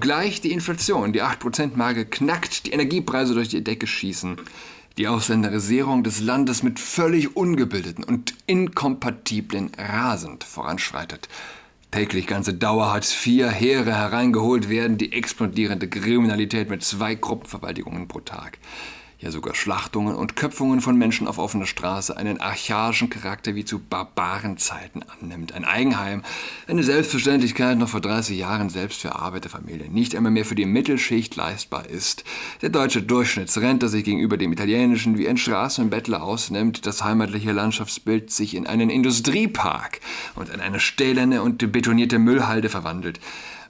Gleich die Inflation, die 8%-Marke knackt, die Energiepreise durch die Decke schießen, die Ausländerisierung des Landes mit völlig ungebildeten und inkompatiblen rasend voranschreitet. Täglich ganze Dauer Hartz IV Heere hereingeholt werden, die explodierende Kriminalität mit zwei Gruppenverwaltigungen pro Tag ja sogar Schlachtungen und Köpfungen von Menschen auf offener Straße einen archaischen Charakter wie zu Barbarenzeiten annimmt. Ein Eigenheim, eine Selbstverständlichkeit noch vor 30 Jahren selbst für Arbeiterfamilien, nicht einmal mehr für die Mittelschicht leistbar ist. Der deutsche Durchschnittsrentner sich gegenüber dem italienischen wie ein Straßenbettler ausnimmt, das heimatliche Landschaftsbild sich in einen Industriepark und in eine stählerne und betonierte Müllhalde verwandelt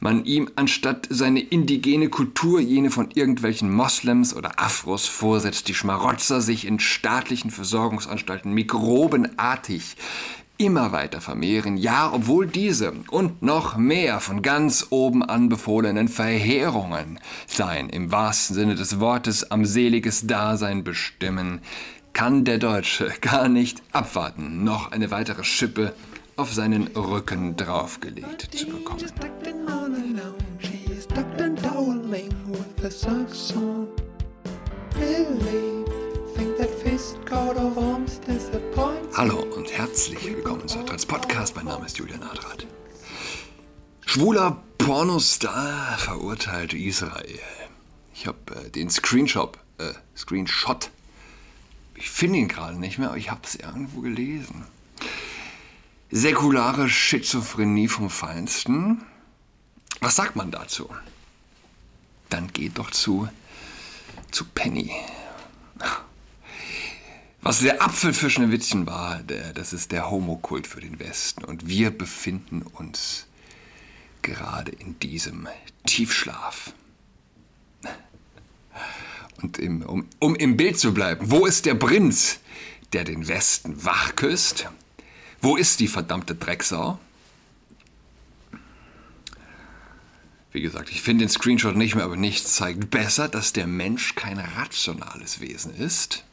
man ihm anstatt seine indigene Kultur, jene von irgendwelchen Moslems oder Afros, vorsetzt, die Schmarotzer sich in staatlichen Versorgungsanstalten mikrobenartig immer weiter vermehren, ja, obwohl diese und noch mehr von ganz oben anbefohlenen Verheerungen sein im wahrsten Sinne des Wortes am seliges Dasein bestimmen, kann der Deutsche gar nicht abwarten, noch eine weitere Schippe auf seinen Rücken draufgelegt zu bekommen. Hallo und herzlich willkommen zu Trans Podcast. Mein Name ist Julian Adrat. Schwuler Pornostar verurteilt Israel. Ich habe äh, den Screenshot, äh, Screenshot. Ich finde ihn gerade nicht mehr, aber ich habe es irgendwo gelesen. Säkulare Schizophrenie vom Feinsten. Was sagt man dazu? Dann geht doch zu, zu Penny. Was der Apfel für Schneewittchen war, der, das ist der Homokult für den Westen. Und wir befinden uns gerade in diesem Tiefschlaf. Und im, um, um im Bild zu bleiben, wo ist der Prinz, der den Westen wach küsst? Wo ist die verdammte Drecksau? Wie gesagt, ich finde den Screenshot nicht mehr, aber nichts zeigt besser, dass der Mensch kein rationales Wesen ist.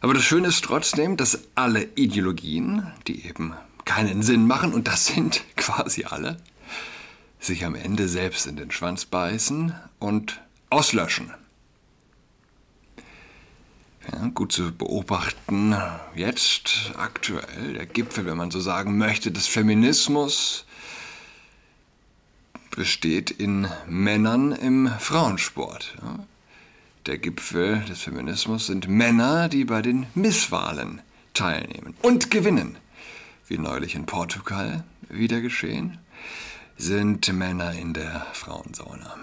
Aber das Schöne ist trotzdem, dass alle Ideologien, die eben keinen Sinn machen, und das sind quasi alle, sich am Ende selbst in den Schwanz beißen und auslöschen. Ja, gut zu beobachten, jetzt aktuell der Gipfel, wenn man so sagen möchte, des Feminismus besteht in Männern im Frauensport. Der Gipfel des Feminismus sind Männer, die bei den Misswahlen teilnehmen und gewinnen. Wie neulich in Portugal wieder geschehen, sind Männer in der Frauensauna.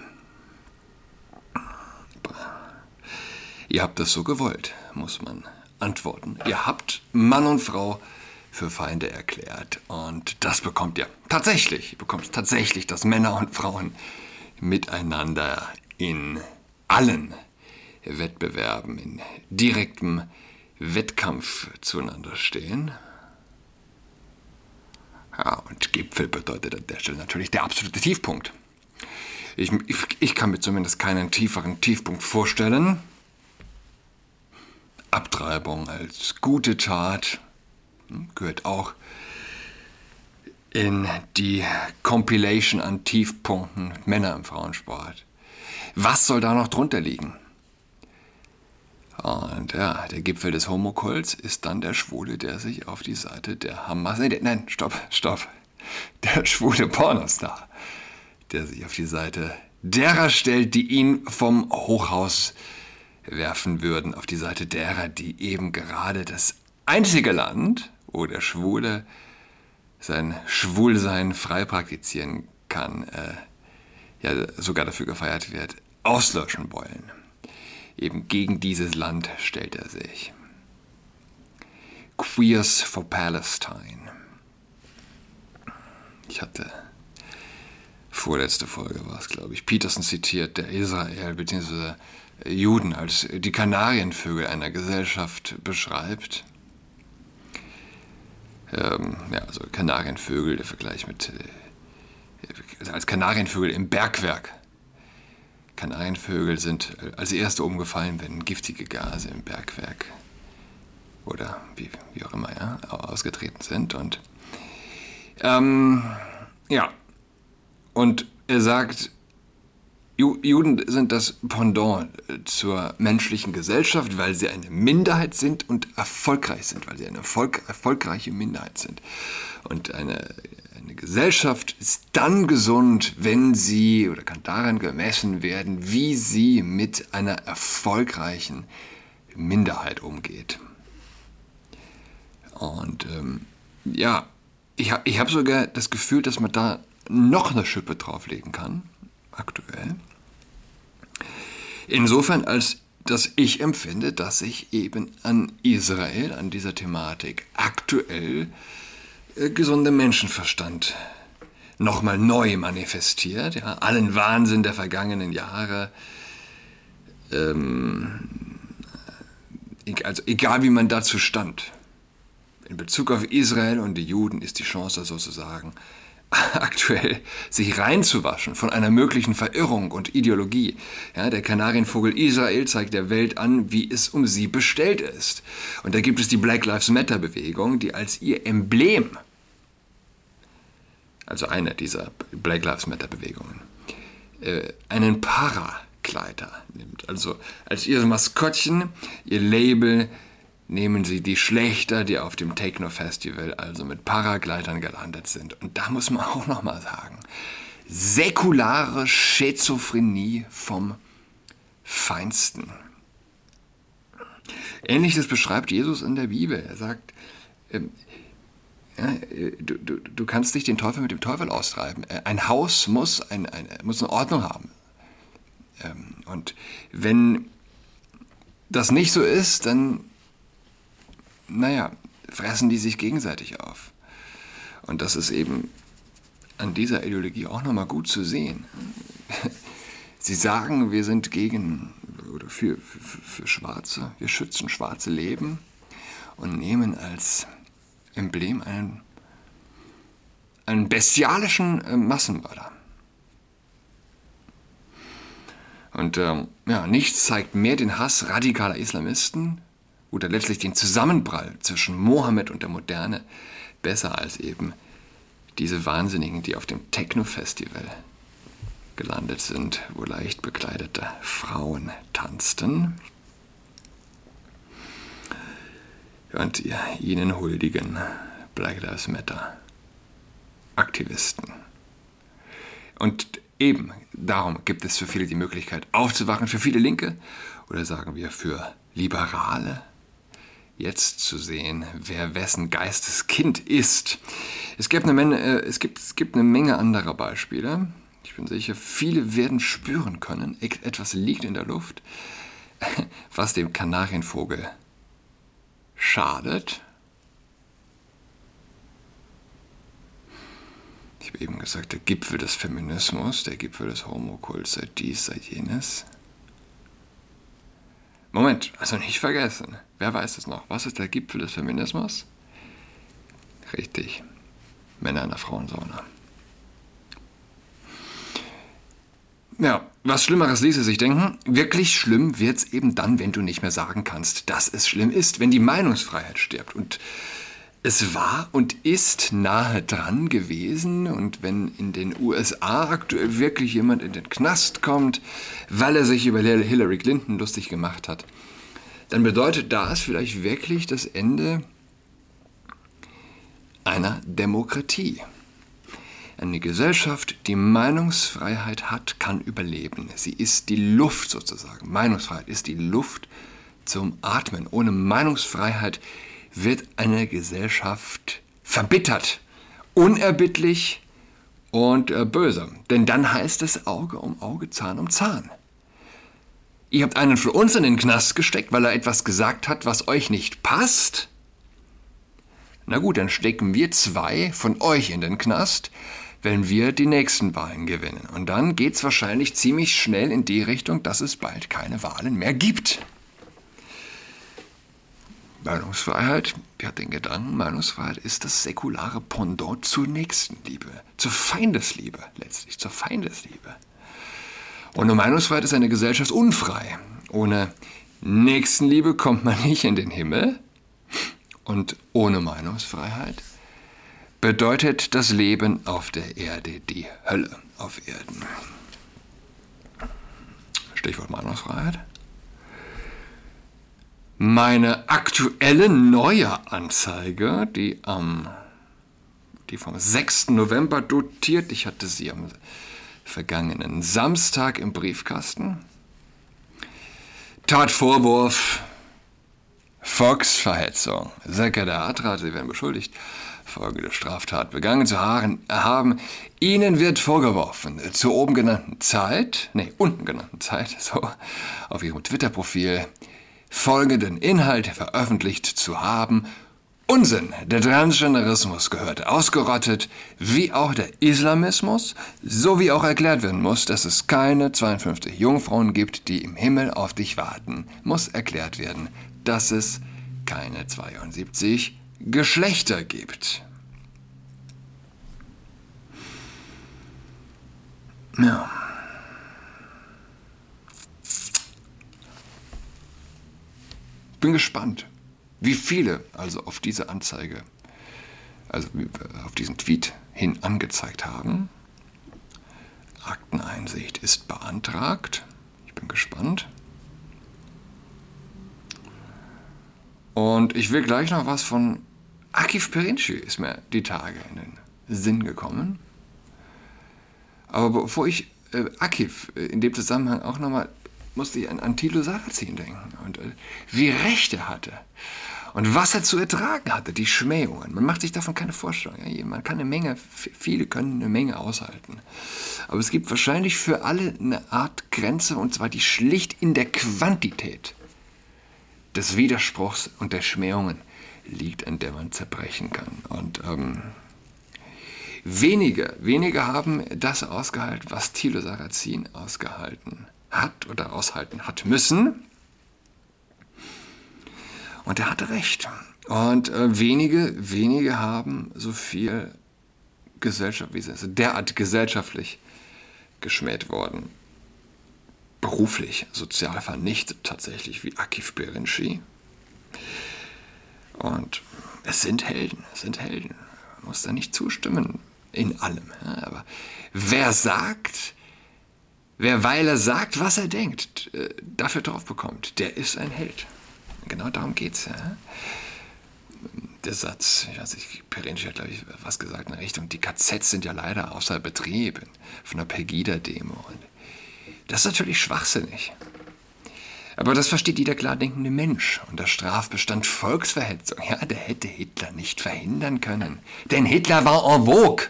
Ihr habt das so gewollt, muss man antworten. Ihr habt Mann und Frau für Feinde erklärt. Und das bekommt ihr tatsächlich. Ihr bekommt tatsächlich, dass Männer und Frauen miteinander in allen Wettbewerben, in direktem Wettkampf zueinander stehen. Ja, und Gipfel bedeutet an der Stelle natürlich der absolute Tiefpunkt. Ich, ich, ich kann mir zumindest keinen tieferen Tiefpunkt vorstellen. Abtreibung als gute Tat hm, gehört auch in die Compilation an Tiefpunkten Männer im Frauensport. Was soll da noch drunter liegen? Und ja, der Gipfel des Homokults ist dann der Schwule, der sich auf die Seite der Hamas. Nee, nein, stopp, stopp. Der schwule Pornostar, der sich auf die Seite derer stellt, die ihn vom Hochhaus werfen würden, auf die Seite derer, die eben gerade das einzige Land, wo der Schwule sein Schwulsein frei praktizieren kann, äh, ja sogar dafür gefeiert wird, auslöschen wollen. Eben gegen dieses Land stellt er sich. Queers for Palestine. Ich hatte vorletzte Folge war es, glaube ich, Peterson zitiert, der Israel bzw. Juden als die Kanarienvögel einer Gesellschaft beschreibt. Ähm, ja, also Kanarienvögel, der Vergleich mit äh, als Kanarienvögel im Bergwerk. Kanarienvögel sind als erste umgefallen, wenn giftige Gase im Bergwerk oder wie, wie auch immer ja, ausgetreten sind. Und ähm, ja, und er sagt, Juden sind das Pendant äh, zur menschlichen Gesellschaft, weil sie eine Minderheit sind und erfolgreich sind, weil sie eine Erfolg, erfolgreiche Minderheit sind. Und eine, eine Gesellschaft ist dann gesund, wenn sie oder kann daran gemessen werden, wie sie mit einer erfolgreichen Minderheit umgeht. Und ähm, ja, ich habe ich hab sogar das Gefühl, dass man da noch eine Schippe drauflegen kann, aktuell. Insofern, als dass ich empfinde, dass sich eben an Israel, an dieser Thematik aktuell äh, gesunder Menschenverstand nochmal neu manifestiert. Ja, allen Wahnsinn der vergangenen Jahre. Ähm, also egal wie man dazu stand. In Bezug auf Israel und die Juden ist die Chance sozusagen aktuell sich reinzuwaschen von einer möglichen Verirrung und Ideologie. Ja, der Kanarienvogel Israel zeigt der Welt an, wie es um sie bestellt ist. Und da gibt es die Black Lives Matter Bewegung, die als ihr Emblem, also eine dieser Black Lives Matter Bewegungen, äh, einen Parakleider nimmt. Also als ihr Maskottchen, ihr Label, nehmen sie die Schlechter, die auf dem Techno-Festival also mit Paragleitern gelandet sind. Und da muss man auch nochmal sagen, säkulare Schizophrenie vom Feinsten. Ähnliches beschreibt Jesus in der Bibel. Er sagt, ähm, ja, du, du, du, kannst nicht den Teufel mit dem Teufel austreiben. Äh, ein Haus muss, ein, ein, muss eine Ordnung haben. Ähm, und wenn das nicht so ist, dann naja, fressen die sich gegenseitig auf. Und das ist eben an dieser Ideologie auch nochmal gut zu sehen. Sie sagen, wir sind gegen oder für, für, für Schwarze, wir schützen schwarze Leben und nehmen als Emblem einen, einen bestialischen äh, Massenmörder. Und ähm, ja, nichts zeigt mehr den Hass radikaler Islamisten oder letztlich den Zusammenprall zwischen Mohammed und der Moderne besser als eben diese Wahnsinnigen, die auf dem Techno-Festival gelandet sind, wo leicht bekleidete Frauen tanzten und ihnen huldigen Black Lives Matter Aktivisten. Und eben darum gibt es für viele die Möglichkeit aufzuwachen, für viele Linke oder sagen wir für Liberale jetzt zu sehen, wer wessen Geisteskind ist. Es gibt, eine Menge, äh, es, gibt, es gibt eine Menge anderer Beispiele. Ich bin sicher, viele werden spüren können, etwas liegt in der Luft, was dem Kanarienvogel schadet. Ich habe eben gesagt, der Gipfel des Feminismus, der Gipfel des Homokults, sei dies, sei jenes. Moment, also nicht vergessen. Wer weiß es noch? Was ist der Gipfel des Feminismus? Richtig. Männer in der Frauensauna. Ja, was Schlimmeres ließe sich denken. Wirklich schlimm wird es eben dann, wenn du nicht mehr sagen kannst, dass es schlimm ist, wenn die Meinungsfreiheit stirbt. Und es war und ist nahe dran gewesen. Und wenn in den USA aktuell wirklich jemand in den Knast kommt, weil er sich über Hillary Clinton lustig gemacht hat, dann bedeutet das vielleicht wirklich das Ende einer Demokratie. Eine Gesellschaft, die Meinungsfreiheit hat, kann überleben. Sie ist die Luft sozusagen. Meinungsfreiheit ist die Luft zum Atmen. Ohne Meinungsfreiheit wird eine Gesellschaft verbittert, unerbittlich und äh, böse. Denn dann heißt es Auge um Auge, Zahn um Zahn. Ihr habt einen für uns in den Knast gesteckt, weil er etwas gesagt hat, was euch nicht passt? Na gut, dann stecken wir zwei von euch in den Knast, wenn wir die nächsten Wahlen gewinnen. Und dann geht's wahrscheinlich ziemlich schnell in die Richtung, dass es bald keine Wahlen mehr gibt. Meinungsfreiheit, wer hat den Gedanken, Meinungsfreiheit ist das säkulare Pendant zur Nächstenliebe, zur Feindesliebe letztlich, zur Feindesliebe. Ohne Meinungsfreiheit ist eine Gesellschaft unfrei. Ohne Nächstenliebe kommt man nicht in den Himmel. Und ohne Meinungsfreiheit bedeutet das Leben auf der Erde die Hölle auf Erden. Stichwort Meinungsfreiheit. Meine aktuelle neue Anzeige, die am die vom 6. November dotiert, ich hatte sie am vergangenen Samstag im Briefkasten. Tatvorwurf Volksverhetzung. Sehr geehrter Adrat, Sie werden beschuldigt, folgende Straftat begangen zu haben. Ihnen wird vorgeworfen, zur oben genannten Zeit, nee, unten genannten Zeit, so, auf Ihrem Twitter-Profil folgenden Inhalt veröffentlicht zu haben. Unsinn, der Transgenderismus gehört ausgerottet, wie auch der Islamismus, so wie auch erklärt werden muss, dass es keine 52 Jungfrauen gibt, die im Himmel auf dich warten, muss erklärt werden, dass es keine 72 Geschlechter gibt. Ja. Bin gespannt, wie viele also auf diese Anzeige, also auf diesen Tweet hin angezeigt haben. Akteneinsicht ist beantragt. Ich bin gespannt. Und ich will gleich noch was von Akif Perinci, ist mir die Tage in den Sinn gekommen. Aber bevor ich äh, Akif äh, in dem Zusammenhang auch nochmal, musste ich an Antilo Sarrazin denken und äh, wie recht er hatte. Und was er zu ertragen hatte, die Schmähungen. Man macht sich davon keine Vorstellung. Man kann eine Menge, viele können eine Menge aushalten. Aber es gibt wahrscheinlich für alle eine Art Grenze, und zwar die schlicht in der Quantität des Widerspruchs und der Schmähungen liegt, an der man zerbrechen kann. Und ähm, wenige, wenige haben das ausgehalten, was Thilo Sarrazin ausgehalten hat oder aushalten hat müssen. Und er hatte recht. Und äh, wenige, wenige haben so viel Gesellschaft, wie sie also derart gesellschaftlich geschmäht worden beruflich sozial vernichtet, tatsächlich wie Akif Berinci. Und es sind Helden, es sind Helden. Man muss da nicht zustimmen in allem. Ja, aber wer sagt, wer weil er sagt, was er denkt, äh, dafür drauf bekommt, der ist ein Held. Genau darum geht es. Ja. Der Satz, ich weiß nicht, Perinci hat, glaube ich, was gesagt in Richtung, die KZs sind ja leider außer Betrieb von der Pegida-Demo. Das ist natürlich schwachsinnig. Aber das versteht jeder klar denkende Mensch. Und der Strafbestand Volksverhetzung, ja, der hätte Hitler nicht verhindern können. Denn Hitler war en vogue.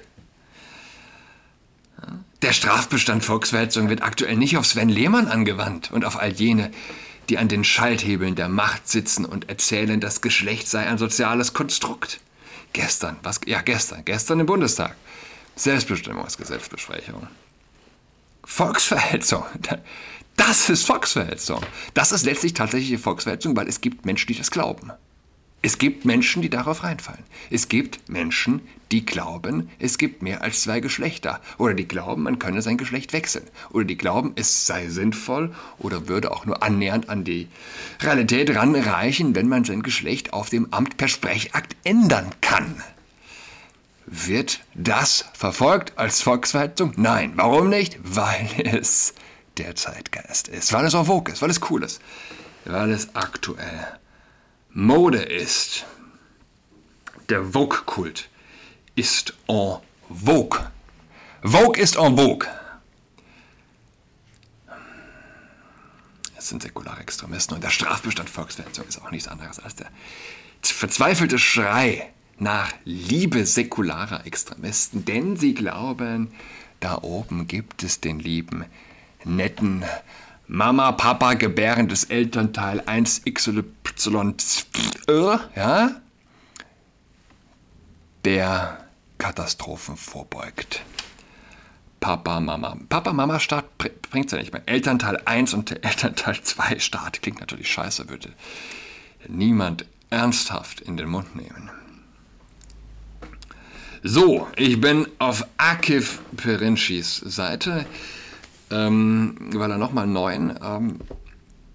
Der Strafbestand Volksverhetzung wird aktuell nicht auf Sven Lehmann angewandt und auf all jene, die an den Schalthebeln der Macht sitzen und erzählen, das Geschlecht sei ein soziales Konstrukt. Gestern, was, ja, gestern, gestern im Bundestag. Selbstbestimmungsgesetzbesprechung. Volksverhetzung. Das ist Volksverhetzung. Das ist letztlich tatsächliche Volksverhetzung, weil es gibt Menschen, die das glauben. Es gibt Menschen, die darauf reinfallen. Es gibt Menschen, die glauben, es gibt mehr als zwei Geschlechter. Oder die glauben, man könne sein Geschlecht wechseln. Oder die glauben, es sei sinnvoll oder würde auch nur annähernd an die Realität ranreichen, wenn man sein Geschlecht auf dem Amt per Sprechakt ändern kann. Wird das verfolgt als Volksverhetzung? Nein. Warum nicht? Weil es der Zeitgeist ist, weil es auch Vogue ist, weil es cool ist, weil es aktuell Mode ist. Der Vogue-Kult ist en Vogue. Vogue ist en Vogue. Es sind säkulare Extremisten und der Strafbestand Volksverhetzung ist auch nichts anderes als der verzweifelte Schrei nach Liebe säkularer Extremisten, denn sie glauben, da oben gibt es den lieben, netten Mama, Papa, gebärendes Elternteil 1XY, ja, der Katastrophen vorbeugt. Papa, Mama. Papa, Mama Staat bringt es ja nicht mehr. Elternteil 1 und Elternteil 2 Staat klingt natürlich scheiße, würde niemand ernsthaft in den Mund nehmen. So, ich bin auf Akif Perincis Seite, ähm, weil er nochmal einen neuen ähm,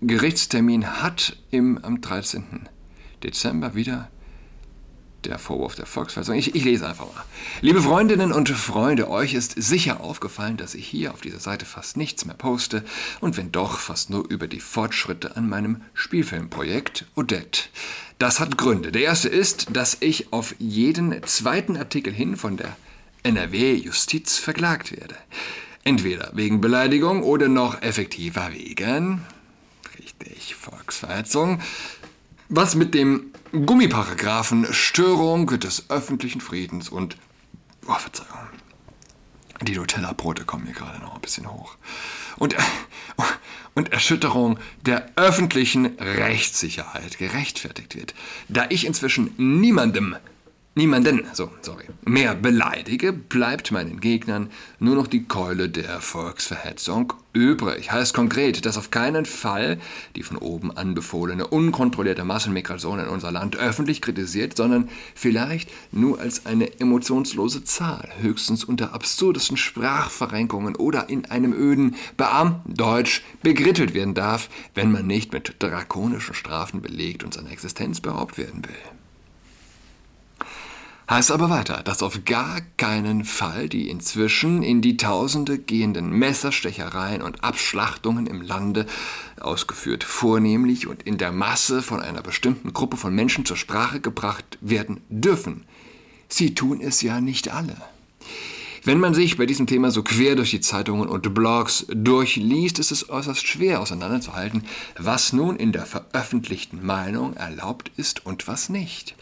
Gerichtstermin hat im, am 13. Dezember wieder der Vorwurf der Volksverhetzung. Ich, ich, lese einfach mal. Liebe Freundinnen und Freunde, euch ist sicher aufgefallen, dass ich hier auf dieser Seite fast nichts mehr poste und wenn doch, fast nur über die Fortschritte an meinem Spielfilmprojekt Odette. Das hat Gründe. Der erste ist, dass ich auf jeden zweiten Artikel hin von der NRW-Justiz verklagt werde. Entweder wegen Beleidigung oder noch effektiver wegen, richtig, Volksverhetzung, was mit dem Gummiparagraphen Störung des öffentlichen Friedens und, oh, Verzeihung, die Nutella-Brote kommen hier gerade noch ein bisschen hoch. Und, und Erschütterung der öffentlichen Rechtssicherheit gerechtfertigt wird. Da ich inzwischen niemandem niemanden, so, sorry, mehr beleidige, bleibt meinen Gegnern nur noch die Keule der Volksverhetzung übrig. Heißt konkret, dass auf keinen Fall die von oben anbefohlene unkontrollierte Massenmigration in unser Land öffentlich kritisiert, sondern vielleicht nur als eine emotionslose Zahl, höchstens unter absurdesten Sprachverrenkungen oder in einem öden Beamtendeutsch begrittelt werden darf, wenn man nicht mit drakonischen Strafen belegt und seiner Existenz beraubt werden will. Heißt aber weiter, dass auf gar keinen Fall die inzwischen in die Tausende gehenden Messerstechereien und Abschlachtungen im Lande, ausgeführt vornehmlich und in der Masse von einer bestimmten Gruppe von Menschen zur Sprache gebracht werden dürfen. Sie tun es ja nicht alle. Wenn man sich bei diesem Thema so quer durch die Zeitungen und Blogs durchliest, ist es äußerst schwer auseinanderzuhalten, was nun in der veröffentlichten Meinung erlaubt ist und was nicht.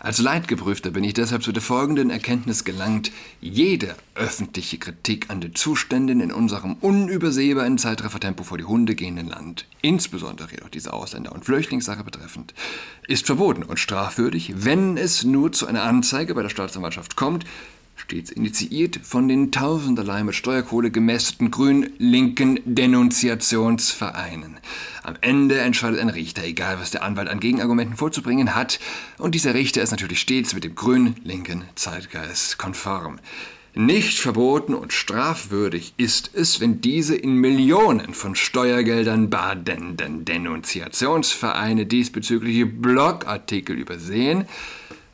Als Leidgeprüfter bin ich deshalb zu der folgenden Erkenntnis gelangt. Jede öffentliche Kritik an den Zuständen in unserem unübersehbaren Zeitraffertempo vor die Hunde gehenden Land, insbesondere jedoch diese Ausländer- und Flüchtlingssache betreffend, ist verboten und strafwürdig, wenn es nur zu einer Anzeige bei der Staatsanwaltschaft kommt, stets initiiert von den tausenderlei mit Steuerkohle gemästeten grün-linken Denunziationsvereinen. Am Ende entscheidet ein Richter, egal was der Anwalt an Gegenargumenten vorzubringen hat, und dieser Richter ist natürlich stets mit dem grün-linken Zeitgeist konform. Nicht verboten und strafwürdig ist es, wenn diese in Millionen von Steuergeldern badenden Denunziationsvereine diesbezügliche Blogartikel übersehen,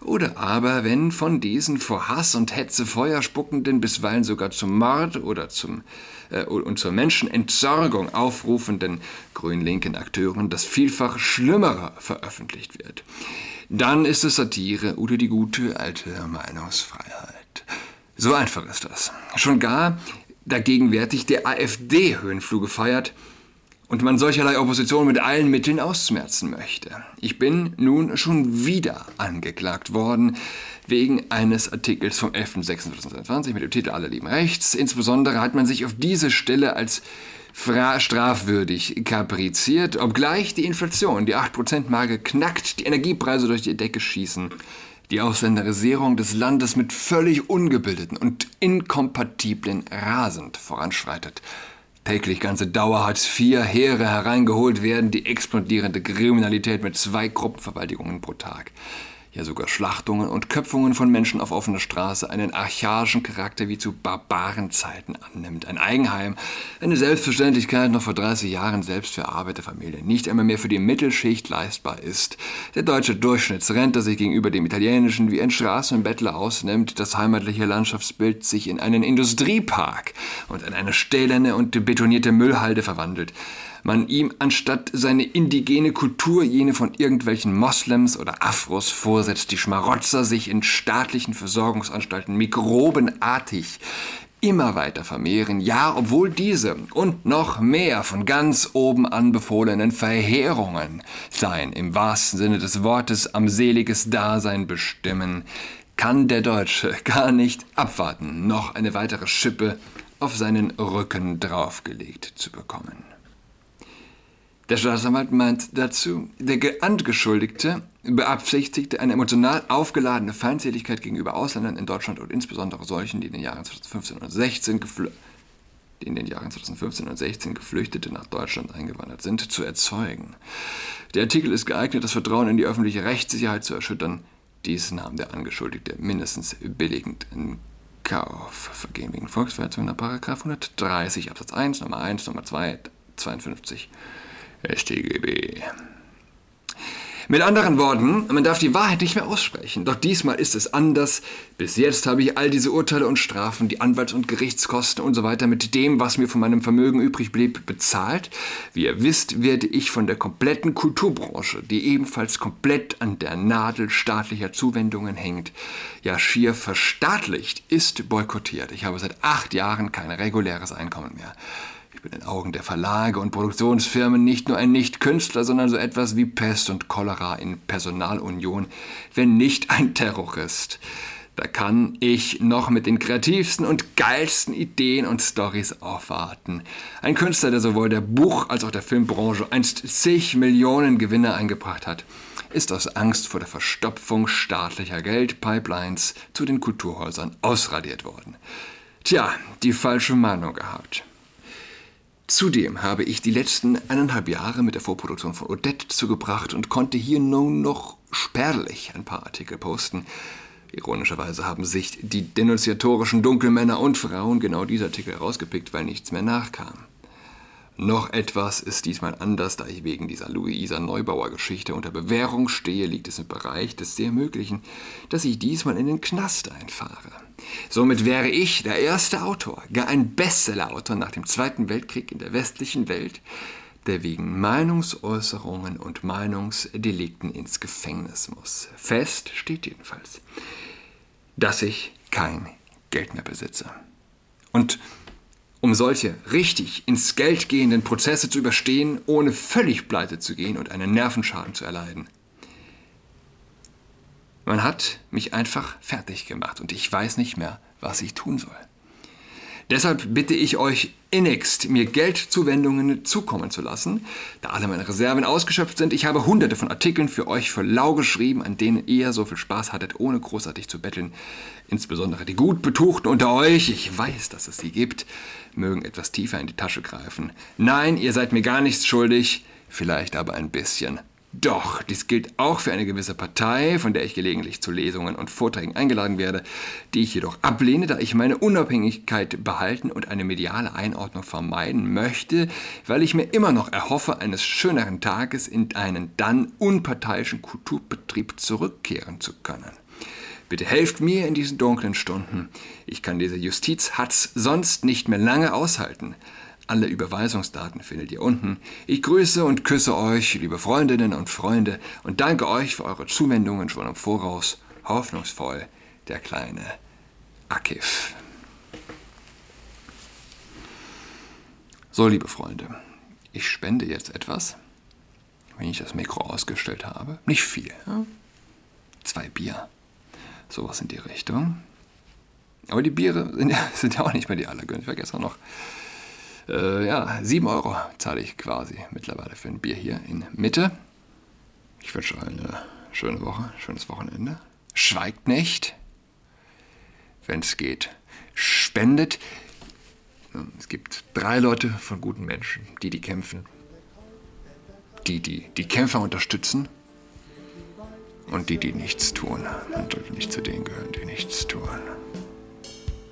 oder aber, wenn von diesen vor Hass und Hetze Feuer spuckenden, bisweilen sogar zum Mord oder zum, äh, und zur Menschenentsorgung aufrufenden grün-linken Akteuren das vielfach Schlimmere veröffentlicht wird, dann ist es Satire oder die gute alte Meinungsfreiheit. So einfach ist das. Schon gar dagegenwärtig der AfD Höhenfluge feiert, und man solcherlei Opposition mit allen Mitteln ausmerzen möchte. Ich bin nun schon wieder angeklagt worden wegen eines Artikels vom 11.06.2020 mit dem Titel Alle lieben rechts. Insbesondere hat man sich auf diese Stelle als strafwürdig kapriziert, obgleich die Inflation die 8%-Marke knackt, die Energiepreise durch die Decke schießen, die Ausländerisierung des Landes mit völlig ungebildeten und inkompatiblen rasend voranschreitet täglich ganze Dauer Hartz IV Heere hereingeholt werden, die explodierende Kriminalität mit zwei Gruppenverwaltigungen pro Tag ja sogar Schlachtungen und Köpfungen von Menschen auf offener Straße einen archaischen Charakter wie zu Barbarenzeiten annimmt. Ein Eigenheim, eine Selbstverständlichkeit noch vor 30 Jahren selbst für Arbeiterfamilie, nicht einmal mehr für die Mittelschicht leistbar ist. Der deutsche Durchschnittsrentner sich gegenüber dem italienischen wie ein Straßenbettler ausnimmt, das heimatliche Landschaftsbild sich in einen Industriepark und in eine stählerne und betonierte Müllhalde verwandelt man ihm anstatt seine indigene Kultur jene von irgendwelchen Moslems oder Afros vorsetzt, die Schmarotzer sich in staatlichen Versorgungsanstalten mikrobenartig immer weiter vermehren, ja, obwohl diese und noch mehr von ganz oben anbefohlenen Verheerungen sein im wahrsten Sinne des Wortes am seliges Dasein bestimmen, kann der Deutsche gar nicht abwarten, noch eine weitere Schippe auf seinen Rücken draufgelegt zu bekommen. Der Staatsanwalt meint dazu, der Angeschuldigte beabsichtigte eine emotional aufgeladene Feindseligkeit gegenüber Ausländern in Deutschland und insbesondere solchen, die in den Jahren 2015 und 16 die in den Jahren 2015 und 16 Geflüchtete nach Deutschland eingewandert sind, zu erzeugen. Der Artikel ist geeignet, das Vertrauen in die öffentliche Rechtssicherheit zu erschüttern. Dies nahm der Angeschuldigte mindestens billigend in Kauf. Vergehen wegen Volksverhetzung nach 130 Absatz 1, Nummer 1, Nummer 2, 52 StGB. Mit anderen Worten, man darf die Wahrheit nicht mehr aussprechen. Doch diesmal ist es anders. Bis jetzt habe ich all diese Urteile und Strafen, die Anwalts- und Gerichtskosten und so weiter mit dem, was mir von meinem Vermögen übrig blieb, bezahlt. Wie ihr wisst, werde ich von der kompletten Kulturbranche, die ebenfalls komplett an der Nadel staatlicher Zuwendungen hängt, ja schier verstaatlicht, ist boykottiert. Ich habe seit acht Jahren kein reguläres Einkommen mehr bin in den Augen der Verlage und Produktionsfirmen nicht nur ein Nicht-Künstler, sondern so etwas wie Pest und Cholera in Personalunion, wenn nicht ein Terrorist. Da kann ich noch mit den kreativsten und geilsten Ideen und Stories aufwarten. Ein Künstler, der sowohl der Buch- als auch der Filmbranche einst zig Millionen Gewinne eingebracht hat, ist aus Angst vor der Verstopfung staatlicher Geldpipelines zu den Kulturhäusern ausradiert worden. Tja, die falsche Meinung gehabt. Zudem habe ich die letzten eineinhalb Jahre mit der Vorproduktion von Odette zugebracht und konnte hier nun noch spärlich ein paar Artikel posten. Ironischerweise haben sich die denunziatorischen Dunkelmänner und Frauen genau diese Artikel herausgepickt, weil nichts mehr nachkam. Noch etwas ist diesmal anders, da ich wegen dieser Luisa Neubauer Geschichte unter Bewährung stehe, liegt es im Bereich des sehr Möglichen, dass ich diesmal in den Knast einfahre. Somit wäre ich der erste Autor, gar ein Bestsellerautor nach dem Zweiten Weltkrieg in der westlichen Welt, der wegen Meinungsäußerungen und Meinungsdelikten ins Gefängnis muss. Fest steht jedenfalls, dass ich kein Geld mehr besitze. Und um solche richtig ins Geld gehenden Prozesse zu überstehen, ohne völlig pleite zu gehen und einen Nervenschaden zu erleiden. Man hat mich einfach fertig gemacht und ich weiß nicht mehr, was ich tun soll. Deshalb bitte ich euch innigst, mir Geldzuwendungen zukommen zu lassen, da alle meine Reserven ausgeschöpft sind. Ich habe hunderte von Artikeln für euch für lau geschrieben, an denen ihr so viel Spaß hattet, ohne großartig zu betteln. Insbesondere die gut betuchten unter euch, ich weiß, dass es sie gibt, mögen etwas tiefer in die Tasche greifen. Nein, ihr seid mir gar nichts schuldig, vielleicht aber ein bisschen. Doch, dies gilt auch für eine gewisse Partei, von der ich gelegentlich zu Lesungen und Vorträgen eingeladen werde, die ich jedoch ablehne, da ich meine Unabhängigkeit behalten und eine mediale Einordnung vermeiden möchte, weil ich mir immer noch erhoffe, eines schöneren Tages in einen dann unparteiischen Kulturbetrieb zurückkehren zu können. Bitte helft mir in diesen dunklen Stunden. Ich kann diese Justizhatz sonst nicht mehr lange aushalten. Alle Überweisungsdaten findet ihr unten. Ich grüße und küsse euch, liebe Freundinnen und Freunde, und danke euch für eure Zuwendungen schon im Voraus. Hoffnungsvoll, der kleine Akif. So, liebe Freunde, ich spende jetzt etwas, wenn ich das Mikro ausgestellt habe. Nicht viel. Ja? Zwei Bier. Sowas in die Richtung. Aber die Biere sind ja, sind ja auch nicht mehr die allergünstigsten. Ich war gestern noch äh, ja, 7 Euro zahle ich quasi mittlerweile für ein Bier hier in Mitte. Ich wünsche euch eine schöne Woche, schönes Wochenende. Schweigt nicht, wenn es geht. Spendet. Es gibt drei Leute von guten Menschen, die, die kämpfen, die, die die Kämpfer unterstützen und die, die nichts tun. Sollte nicht zu denen gehören, die nichts tun.